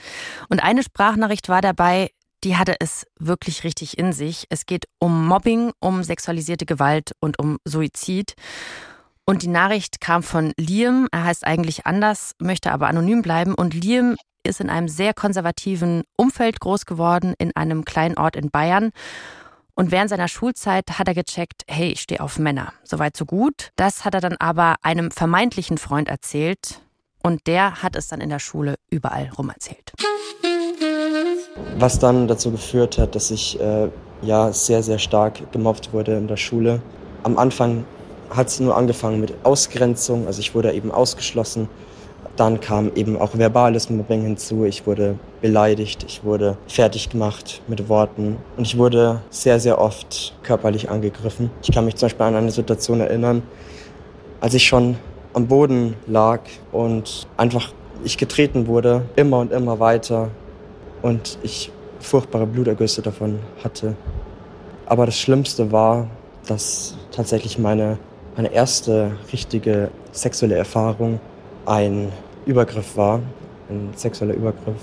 A: Und eine Sprachnachricht war dabei, die hatte es wirklich richtig in sich. Es geht um Mobbing, um sexualisierte Gewalt und um Suizid. Und die Nachricht kam von Liam. Er heißt eigentlich anders, möchte aber anonym bleiben. Und Liam ist in einem sehr konservativen Umfeld groß geworden, in einem kleinen Ort in Bayern. Und während seiner Schulzeit hat er gecheckt, hey, ich stehe auf Männer. Soweit so gut. Das hat er dann aber einem vermeintlichen Freund erzählt. Und der hat es dann in der Schule überall rum erzählt.
C: Was dann dazu geführt hat, dass ich äh, ja sehr, sehr stark gemobbt wurde in der Schule. Am Anfang hat es nur angefangen mit Ausgrenzung, also ich wurde eben ausgeschlossen. Dann kam eben auch verbales Mobbing hinzu. Ich wurde beleidigt, ich wurde fertig gemacht mit Worten und ich wurde sehr, sehr oft körperlich angegriffen. Ich kann mich zum Beispiel an eine Situation erinnern, als ich schon am Boden lag und einfach ich getreten wurde, immer und immer weiter und ich furchtbare Blutergüsse davon hatte. Aber das Schlimmste war, dass tatsächlich meine, meine erste richtige sexuelle Erfahrung ein Übergriff war, ein sexueller Übergriff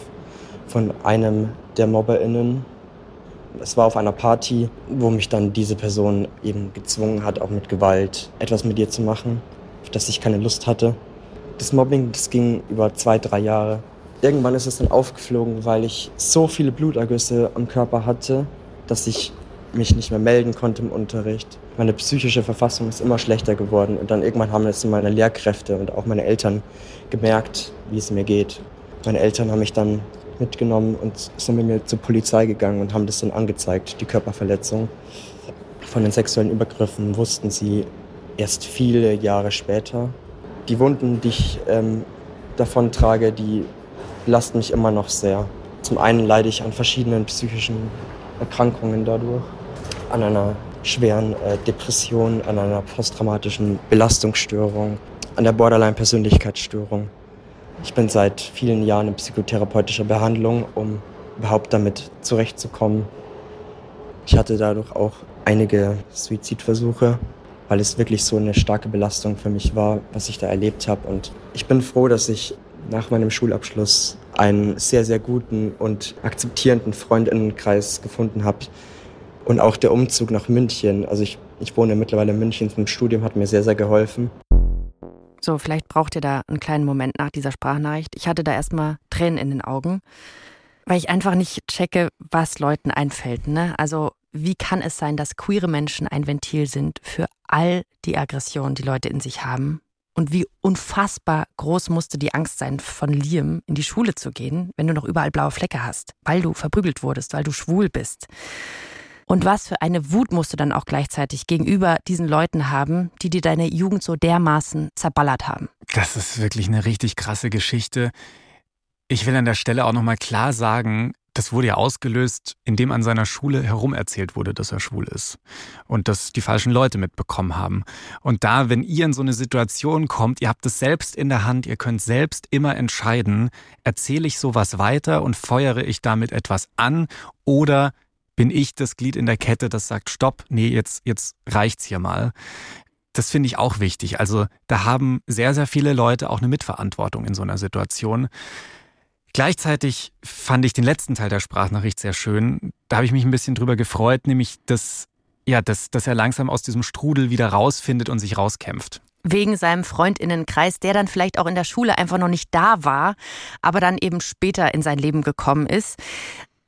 C: von einem der MobberInnen. Es war auf einer Party, wo mich dann diese Person eben gezwungen hat, auch mit Gewalt etwas mit ihr zu machen, auf das ich keine Lust hatte. Das Mobbing, das ging über zwei, drei Jahre. Irgendwann ist es dann aufgeflogen, weil ich so viele Blutergüsse am Körper hatte, dass ich mich nicht mehr melden konnte im Unterricht. Meine psychische Verfassung ist immer schlechter geworden und dann irgendwann haben es meine Lehrkräfte und auch meine Eltern gemerkt, wie es mir geht. Meine Eltern haben mich dann mitgenommen und sind mit mir zur Polizei gegangen und haben das dann angezeigt, die Körperverletzung. Von den sexuellen Übergriffen wussten sie erst viele Jahre später. Die Wunden, die ich ähm, davon trage, die belasten mich immer noch sehr. Zum einen leide ich an verschiedenen psychischen Erkrankungen dadurch, an einer schweren äh, Depression, an einer posttraumatischen Belastungsstörung, an der Borderline-Persönlichkeitsstörung. Ich bin seit vielen Jahren in psychotherapeutischer Behandlung, um überhaupt damit zurechtzukommen. Ich hatte dadurch auch einige Suizidversuche, weil es wirklich so eine starke Belastung für mich war, was ich da erlebt habe. Und ich bin froh, dass ich nach meinem Schulabschluss einen sehr, sehr guten und akzeptierenden Freundinnenkreis gefunden habe. Und auch der Umzug nach München, also ich, ich wohne mittlerweile in München, zum Studium hat mir sehr, sehr geholfen.
A: So, vielleicht braucht ihr da einen kleinen Moment nach dieser Sprachnachricht. Ich hatte da erstmal Tränen in den Augen, weil ich einfach nicht checke, was Leuten einfällt. Ne? Also, wie kann es sein, dass queere Menschen ein Ventil sind für all die Aggressionen, die Leute in sich haben? Und wie unfassbar groß musste die Angst sein, von Liam in die Schule zu gehen, wenn du noch überall blaue Flecke hast, weil du verprügelt wurdest, weil du schwul bist. Und was für eine Wut musst du dann auch gleichzeitig gegenüber diesen Leuten haben, die dir deine Jugend so dermaßen zerballert haben.
B: Das ist wirklich eine richtig krasse Geschichte. Ich will an der Stelle auch nochmal klar sagen, das wurde ja ausgelöst, indem an seiner Schule herum erzählt wurde, dass er schwul ist. Und dass die falschen Leute mitbekommen haben. Und da, wenn ihr in so eine Situation kommt, ihr habt es selbst in der Hand, ihr könnt selbst immer entscheiden, erzähle ich sowas weiter und feuere ich damit etwas an oder bin ich das Glied in der Kette, das sagt, stopp, nee, jetzt, jetzt reicht's hier mal das finde ich auch wichtig. Also da haben sehr, sehr viele Leute auch eine Mitverantwortung in so einer Situation. Gleichzeitig fand ich den letzten Teil der Sprachnachricht sehr schön. Da habe ich mich ein bisschen drüber gefreut, nämlich dass, ja, dass, dass er langsam aus diesem Strudel wieder rausfindet und sich rauskämpft.
A: Wegen seinem Freundinnenkreis, der dann vielleicht auch in der Schule einfach noch nicht da war, aber dann eben später in sein Leben gekommen ist.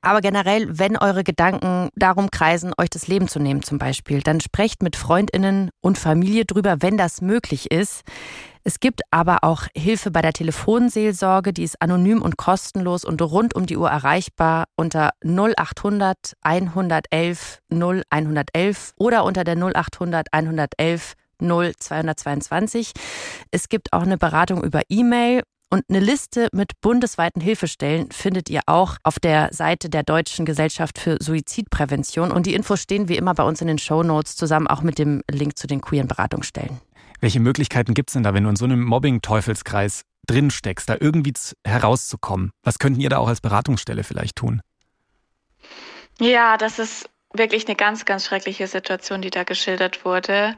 A: Aber generell, wenn eure Gedanken darum kreisen, euch das Leben zu nehmen zum Beispiel, dann sprecht mit Freundinnen und Familie drüber, wenn das möglich ist. Es gibt aber auch Hilfe bei der Telefonseelsorge, die ist anonym und kostenlos und rund um die Uhr erreichbar unter 0800 111 0111 oder unter der 0800 111 0222. Es gibt auch eine Beratung über E-Mail und eine Liste mit bundesweiten Hilfestellen findet ihr auch auf der Seite der Deutschen Gesellschaft für Suizidprävention. Und die Infos stehen wie immer bei uns in den Show Notes zusammen auch mit dem Link zu den queeren Beratungsstellen.
B: Welche Möglichkeiten gibt es denn da, wenn du in so einem Mobbing-Teufelskreis drin steckst, da irgendwie herauszukommen? Was könnten ihr da auch als Beratungsstelle vielleicht tun?
D: Ja, das ist wirklich eine ganz, ganz schreckliche Situation, die da geschildert wurde.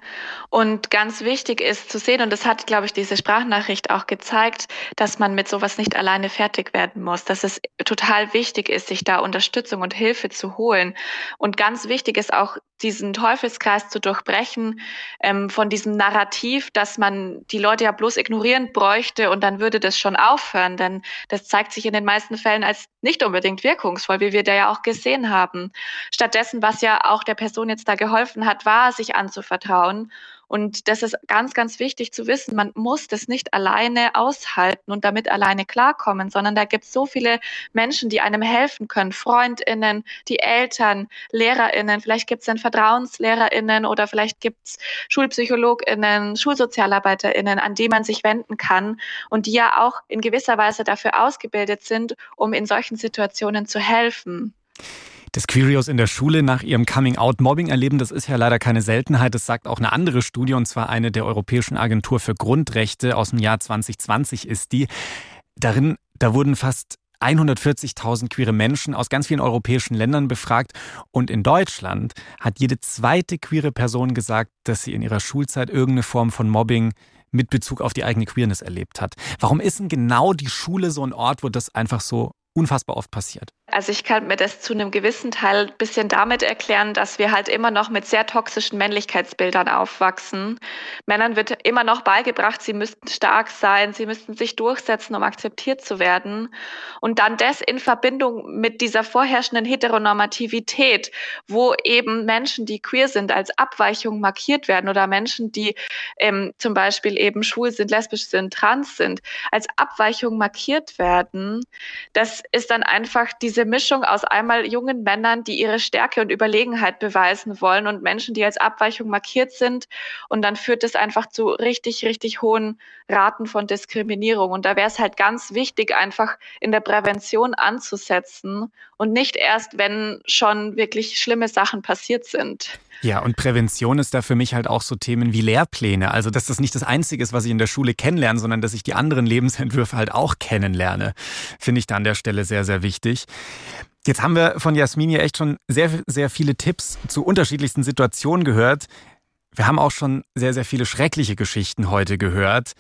D: Und ganz wichtig ist zu sehen, und das hat, glaube ich, diese Sprachnachricht auch gezeigt, dass man mit sowas nicht alleine fertig werden muss, dass es total wichtig ist, sich da Unterstützung und Hilfe zu holen. Und ganz wichtig ist auch, diesen Teufelskreis zu durchbrechen ähm, von diesem Narrativ, dass man die Leute ja bloß ignorieren bräuchte und dann würde das schon aufhören. Denn das zeigt sich in den meisten Fällen als nicht unbedingt wirkungsvoll, wie wir da ja auch gesehen haben. Stattdessen was ja auch der Person jetzt da geholfen hat, war, sich anzuvertrauen. Und das ist ganz, ganz wichtig zu wissen. Man muss das nicht alleine aushalten und damit alleine klarkommen, sondern da gibt es so viele Menschen, die einem helfen können. Freundinnen, die Eltern, Lehrerinnen, vielleicht gibt es dann Vertrauenslehrerinnen oder vielleicht gibt es Schulpsychologinnen, Schulsozialarbeiterinnen, an die man sich wenden kann und die ja auch in gewisser Weise dafür ausgebildet sind, um in solchen Situationen zu helfen.
B: Dass Queerios in der Schule nach ihrem Coming-out Mobbing erleben, das ist ja leider keine Seltenheit. Das sagt auch eine andere Studie, und zwar eine der Europäischen Agentur für Grundrechte aus dem Jahr 2020 ist die. Darin, da wurden fast 140.000 queere Menschen aus ganz vielen europäischen Ländern befragt. Und in Deutschland hat jede zweite queere Person gesagt, dass sie in ihrer Schulzeit irgendeine Form von Mobbing mit Bezug auf die eigene Queerness erlebt hat. Warum ist denn genau die Schule so ein Ort, wo das einfach so unfassbar oft passiert?
D: Also ich kann mir das zu einem gewissen Teil ein bisschen damit erklären, dass wir halt immer noch mit sehr toxischen Männlichkeitsbildern aufwachsen. Männern wird immer noch beigebracht, sie müssten stark sein, sie müssten sich durchsetzen, um akzeptiert zu werden. Und dann das in Verbindung mit dieser vorherrschenden Heteronormativität, wo eben Menschen, die queer sind, als Abweichung markiert werden oder Menschen, die ähm, zum Beispiel eben schwul sind, lesbisch sind, trans sind, als Abweichung markiert werden. Das ist dann einfach diese diese Mischung aus einmal jungen Männern, die ihre Stärke und Überlegenheit beweisen wollen und Menschen, die als Abweichung markiert sind. Und dann führt es einfach zu richtig, richtig hohen Raten von Diskriminierung. Und da wäre es halt ganz wichtig, einfach in der Prävention anzusetzen und nicht erst, wenn schon wirklich schlimme Sachen passiert sind.
B: Ja, und Prävention ist da für mich halt auch so Themen wie Lehrpläne. Also, dass das nicht das Einzige ist, was ich in der Schule kennenlerne, sondern dass ich die anderen Lebensentwürfe halt auch kennenlerne, finde ich da an der Stelle sehr, sehr wichtig. Jetzt haben wir von Jasmin hier echt schon sehr, sehr viele Tipps zu unterschiedlichsten Situationen gehört. Wir haben auch schon sehr, sehr viele schreckliche Geschichten heute gehört.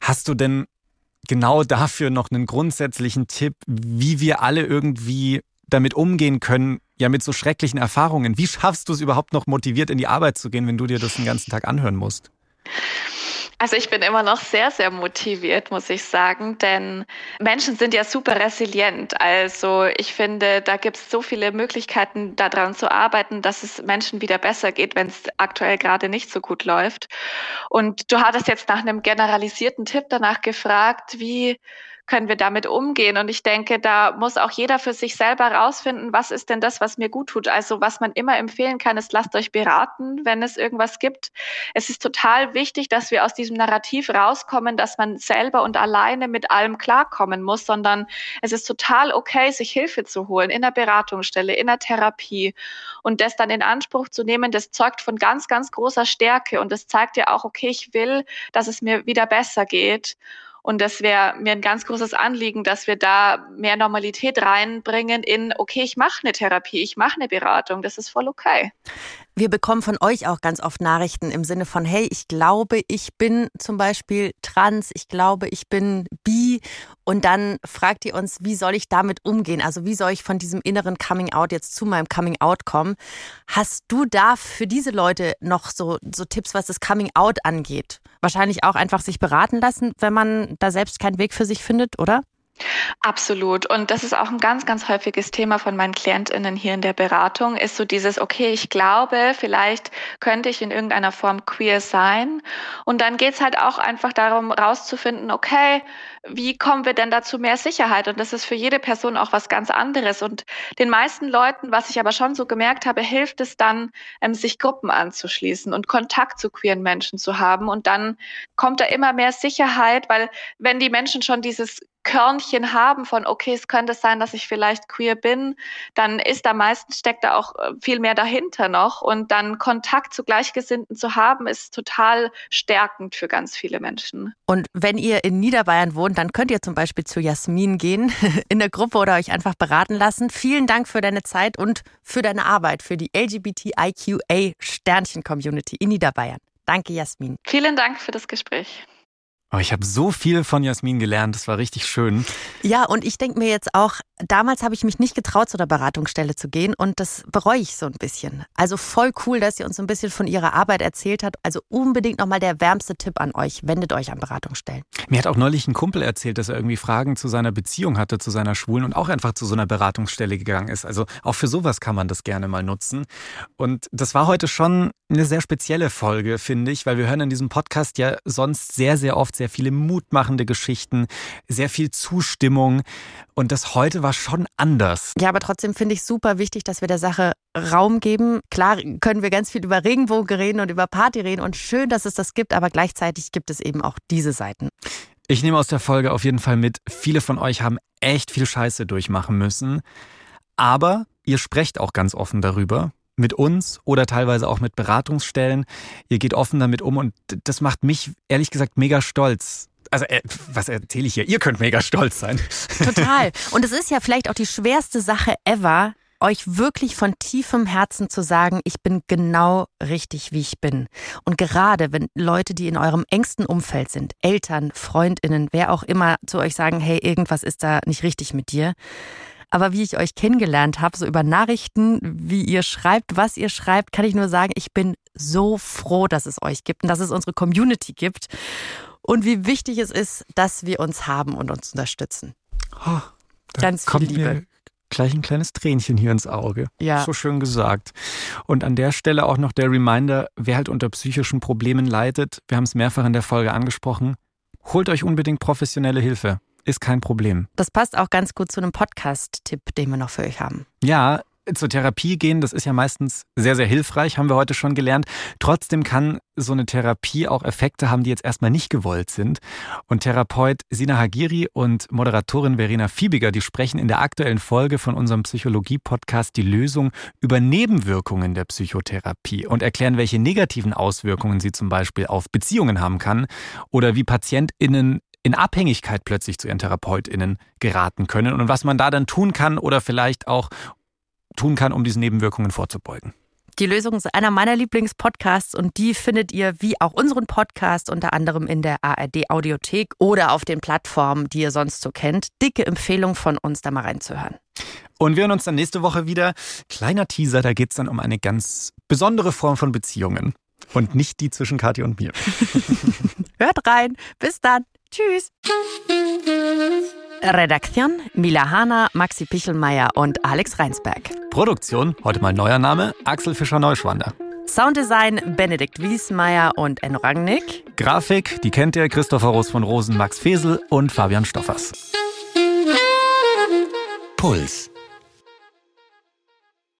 B: Hast du denn genau dafür noch einen grundsätzlichen Tipp, wie wir alle irgendwie damit umgehen können, ja mit so schrecklichen Erfahrungen. Wie schaffst du es überhaupt noch motiviert in die Arbeit zu gehen, wenn du dir das den ganzen Tag anhören musst?
D: Also ich bin immer noch sehr, sehr motiviert, muss ich sagen, denn Menschen sind ja super resilient. Also ich finde, da gibt es so viele Möglichkeiten, daran zu arbeiten, dass es Menschen wieder besser geht, wenn es aktuell gerade nicht so gut läuft. Und du hattest jetzt nach einem generalisierten Tipp danach gefragt, wie können wir damit umgehen? Und ich denke, da muss auch jeder für sich selber rausfinden, was ist denn das, was mir gut tut. Also was man immer empfehlen kann, ist, lasst euch beraten, wenn es irgendwas gibt. Es ist total wichtig, dass wir aus diesem Narrativ rauskommen, dass man selber und alleine mit allem klarkommen muss, sondern es ist total okay, sich Hilfe zu holen in der Beratungsstelle, in der Therapie und das dann in Anspruch zu nehmen, das zeugt von ganz, ganz großer Stärke und das zeigt ja auch, okay, ich will, dass es mir wieder besser geht. Und das wäre mir ein ganz großes Anliegen, dass wir da mehr Normalität reinbringen in, okay, ich mache eine Therapie, ich mache eine Beratung, das ist voll okay.
A: Wir bekommen von euch auch ganz oft Nachrichten im Sinne von, hey, ich glaube, ich bin zum Beispiel trans, ich glaube, ich bin bi. Und dann fragt ihr uns, wie soll ich damit umgehen? Also wie soll ich von diesem inneren Coming Out jetzt zu meinem Coming Out kommen? Hast du da für diese Leute noch so, so Tipps, was das Coming Out angeht? Wahrscheinlich auch einfach sich beraten lassen, wenn man da selbst keinen Weg für sich findet, oder?
D: Absolut. Und das ist auch ein ganz, ganz häufiges Thema von meinen KlientInnen hier in der Beratung, ist so dieses, okay, ich glaube, vielleicht könnte ich in irgendeiner Form queer sein. Und dann geht's halt auch einfach darum, rauszufinden, okay, wie kommen wir denn dazu mehr Sicherheit? Und das ist für jede Person auch was ganz anderes. Und den meisten Leuten, was ich aber schon so gemerkt habe, hilft es dann, ähm, sich Gruppen anzuschließen und Kontakt zu queeren Menschen zu haben. Und dann kommt da immer mehr Sicherheit, weil wenn die Menschen schon dieses Körnchen haben von, okay, es könnte sein, dass ich vielleicht queer bin, dann ist da meistens steckt da auch äh, viel mehr dahinter noch. Und dann Kontakt zu Gleichgesinnten zu haben, ist total stärkend für ganz viele Menschen.
A: Und wenn ihr in Niederbayern wohnt, dann könnt ihr zum Beispiel zu Jasmin gehen in der Gruppe oder euch einfach beraten lassen. Vielen Dank für deine Zeit und für deine Arbeit für die LGBTIQA Sternchen Community in Niederbayern. Danke, Jasmin.
D: Vielen Dank für das Gespräch.
B: Oh, ich habe so viel von Jasmin gelernt, das war richtig schön.
A: Ja, und ich denke mir jetzt auch, damals habe ich mich nicht getraut, zu der Beratungsstelle zu gehen und das bereue ich so ein bisschen. Also voll cool, dass sie uns ein bisschen von ihrer Arbeit erzählt hat. Also unbedingt nochmal der wärmste Tipp an euch, wendet euch an Beratungsstellen.
B: Mir hat auch neulich ein Kumpel erzählt, dass er irgendwie Fragen zu seiner Beziehung hatte, zu seiner Schwulen und auch einfach zu so einer Beratungsstelle gegangen ist. Also auch für sowas kann man das gerne mal nutzen. Und das war heute schon eine sehr spezielle Folge, finde ich, weil wir hören in diesem Podcast ja sonst sehr, sehr oft sehr viele mutmachende Geschichten, sehr viel Zustimmung. Und das heute war schon anders.
A: Ja, aber trotzdem finde ich super wichtig, dass wir der Sache Raum geben. Klar können wir ganz viel über Regenbogen reden und über Party reden und schön, dass es das gibt, aber gleichzeitig gibt es eben auch diese Seiten.
B: Ich nehme aus der Folge auf jeden Fall mit, viele von euch haben echt viel Scheiße durchmachen müssen. Aber ihr sprecht auch ganz offen darüber mit uns oder teilweise auch mit Beratungsstellen. Ihr geht offen damit um und das macht mich ehrlich gesagt mega stolz. Also, äh, was erzähle ich hier? Ihr könnt mega stolz sein.
A: Total. Und es ist ja vielleicht auch die schwerste Sache ever, euch wirklich von tiefem Herzen zu sagen, ich bin genau richtig, wie ich bin. Und gerade wenn Leute, die in eurem engsten Umfeld sind, Eltern, Freundinnen, wer auch immer zu euch sagen, hey, irgendwas ist da nicht richtig mit dir, aber wie ich euch kennengelernt habe, so über Nachrichten, wie ihr schreibt, was ihr schreibt, kann ich nur sagen, ich bin so froh, dass es euch gibt und dass es unsere Community gibt. Und wie wichtig es ist, dass wir uns haben und uns unterstützen.
B: Oh, Ganz viel Liebe. Mir gleich ein kleines Tränchen hier ins Auge. Ja. So schön gesagt. Und an der Stelle auch noch der Reminder, wer halt unter psychischen Problemen leidet, wir haben es mehrfach in der Folge angesprochen, holt euch unbedingt professionelle Hilfe ist kein Problem.
A: Das passt auch ganz gut zu einem Podcast-Tipp, den wir noch für euch haben.
B: Ja, zur Therapie gehen, das ist ja meistens sehr, sehr hilfreich, haben wir heute schon gelernt. Trotzdem kann so eine Therapie auch Effekte haben, die jetzt erstmal nicht gewollt sind. Und Therapeut Sina Hagiri und Moderatorin Verena Fiebiger, die sprechen in der aktuellen Folge von unserem Psychologie-Podcast die Lösung über Nebenwirkungen der Psychotherapie und erklären, welche negativen Auswirkungen sie zum Beispiel auf Beziehungen haben kann oder wie PatientInnen in Abhängigkeit plötzlich zu ihren TherapeutInnen geraten können und was man da dann tun kann oder vielleicht auch tun kann, um diesen Nebenwirkungen vorzubeugen.
A: Die Lösung ist einer meiner Lieblingspodcasts und die findet ihr wie auch unseren Podcast unter anderem in der ARD Audiothek oder auf den Plattformen, die ihr sonst so kennt. Dicke Empfehlung von uns, da mal reinzuhören.
B: Und wir hören uns dann nächste Woche wieder. Kleiner Teaser, da geht es dann um eine ganz besondere Form von Beziehungen. Und nicht die zwischen Kathi und mir.
A: Hört rein. Bis dann. Tschüss. Redaktion Mila Hana, Maxi Pichelmeier und Alex Reinsberg.
B: Produktion, heute mal neuer Name, Axel Fischer-Neuschwander.
A: Sounddesign Benedikt Wiesmeier und Enno Rangnick.
B: Grafik, die kennt ihr, Christopher Roos von Rosen, Max Fesel und Fabian Stoffers.
E: Puls